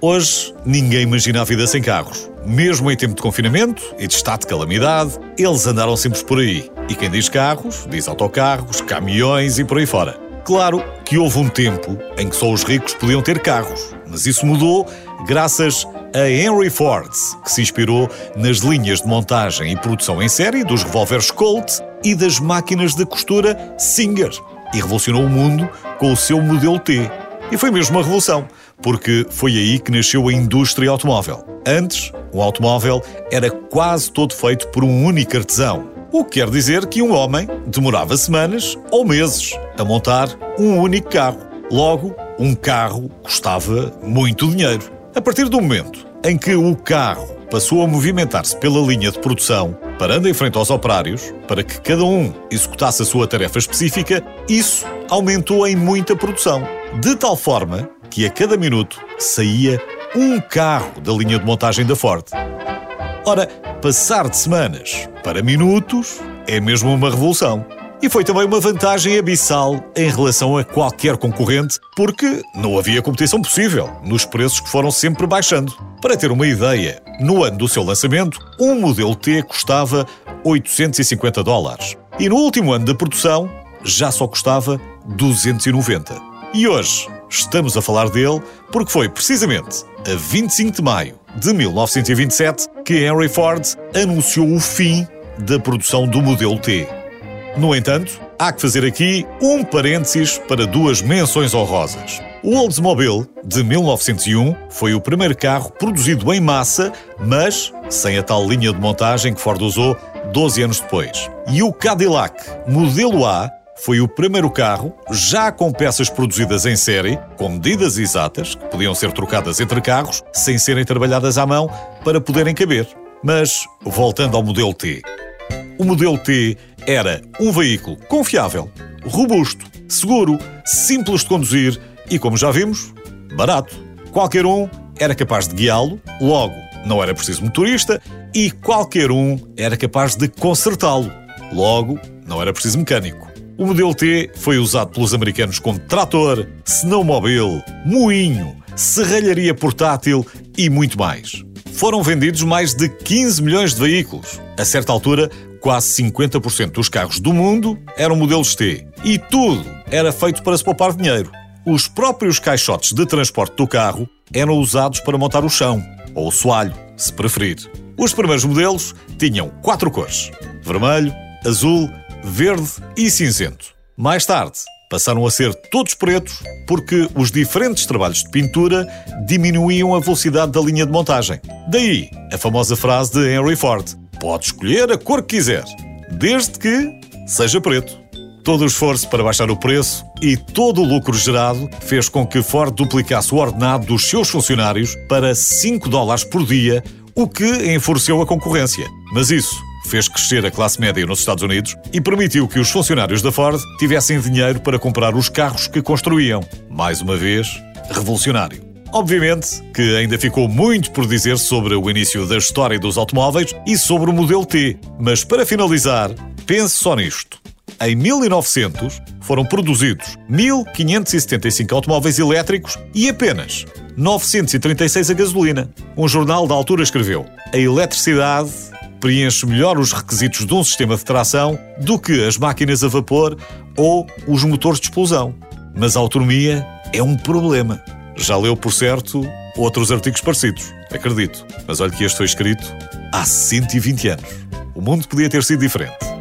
Hoje, ninguém imagina a vida sem carros. Mesmo em tempo de confinamento e de estado de calamidade, eles andaram sempre por aí. E quem diz carros, diz autocarros, caminhões e por aí fora. Claro que houve um tempo em que só os ricos podiam ter carros, mas isso mudou graças a Henry Ford, que se inspirou nas linhas de montagem e produção em série dos revólveres Colt e das máquinas de costura Singer e revolucionou o mundo com o seu modelo T. E foi mesmo uma revolução, porque foi aí que nasceu a indústria automóvel. Antes, o automóvel era quase todo feito por um único artesão. O que quer dizer que um homem demorava semanas ou meses a montar um único carro. Logo, um carro custava muito dinheiro. A partir do momento em que o carro passou a movimentar-se pela linha de produção, parando em frente aos operários, para que cada um executasse a sua tarefa específica, isso aumentou em muita produção. De tal forma que a cada minuto saía um carro da linha de montagem da Ford. Ora, passar de semanas para minutos é mesmo uma revolução. E foi também uma vantagem abissal em relação a qualquer concorrente, porque não havia competição possível nos preços que foram sempre baixando. Para ter uma ideia, no ano do seu lançamento, um modelo T custava 850 dólares. E no último ano da produção, já só custava 290. E hoje estamos a falar dele porque foi precisamente a 25 de maio de 1927 que Henry Ford anunciou o fim da produção do modelo T. No entanto, há que fazer aqui um parênteses para duas menções honrosas. O Oldsmobile, de 1901, foi o primeiro carro produzido em massa, mas sem a tal linha de montagem que Ford usou 12 anos depois. E o Cadillac, modelo A, foi o primeiro carro, já com peças produzidas em série, com medidas exatas, que podiam ser trocadas entre carros, sem serem trabalhadas à mão, para poderem caber. Mas, voltando ao modelo T. O modelo T era um veículo confiável, robusto, seguro, simples de conduzir e, como já vimos, barato. Qualquer um era capaz de guiá-lo, logo não era preciso motorista e qualquer um era capaz de consertá-lo, logo não era preciso mecânico. O modelo T foi usado pelos americanos como trator, snowmobile, moinho, serralharia portátil e muito mais. Foram vendidos mais de 15 milhões de veículos. A certa altura, quase 50% dos carros do mundo eram modelos T. E tudo era feito para se poupar dinheiro. Os próprios caixotes de transporte do carro eram usados para montar o chão, ou o soalho, se preferir. Os primeiros modelos tinham quatro cores: vermelho, azul, verde e cinzento. Mais tarde, passaram a ser todos pretos porque os diferentes trabalhos de pintura diminuíam a velocidade da linha de montagem. Daí a famosa frase de Henry Ford: pode escolher a cor que quiser, desde que seja preto. Todo o esforço para baixar o preço e todo o lucro gerado fez com que Ford duplicasse o ordenado dos seus funcionários para 5 dólares por dia, o que enfureceu a concorrência. Mas isso fez crescer a classe média nos Estados Unidos e permitiu que os funcionários da Ford tivessem dinheiro para comprar os carros que construíam. Mais uma vez, revolucionário. Obviamente que ainda ficou muito por dizer sobre o início da história dos automóveis e sobre o modelo T, mas para finalizar, pense só nisto. Em 1900 foram produzidos 1575 automóveis elétricos e apenas 936 a gasolina. Um jornal da altura escreveu: A eletricidade preenche melhor os requisitos de um sistema de tração do que as máquinas a vapor ou os motores de explosão. Mas a autonomia é um problema. Já leu, por certo, outros artigos parecidos, acredito. Mas olha que este foi escrito há 120 anos. O mundo podia ter sido diferente.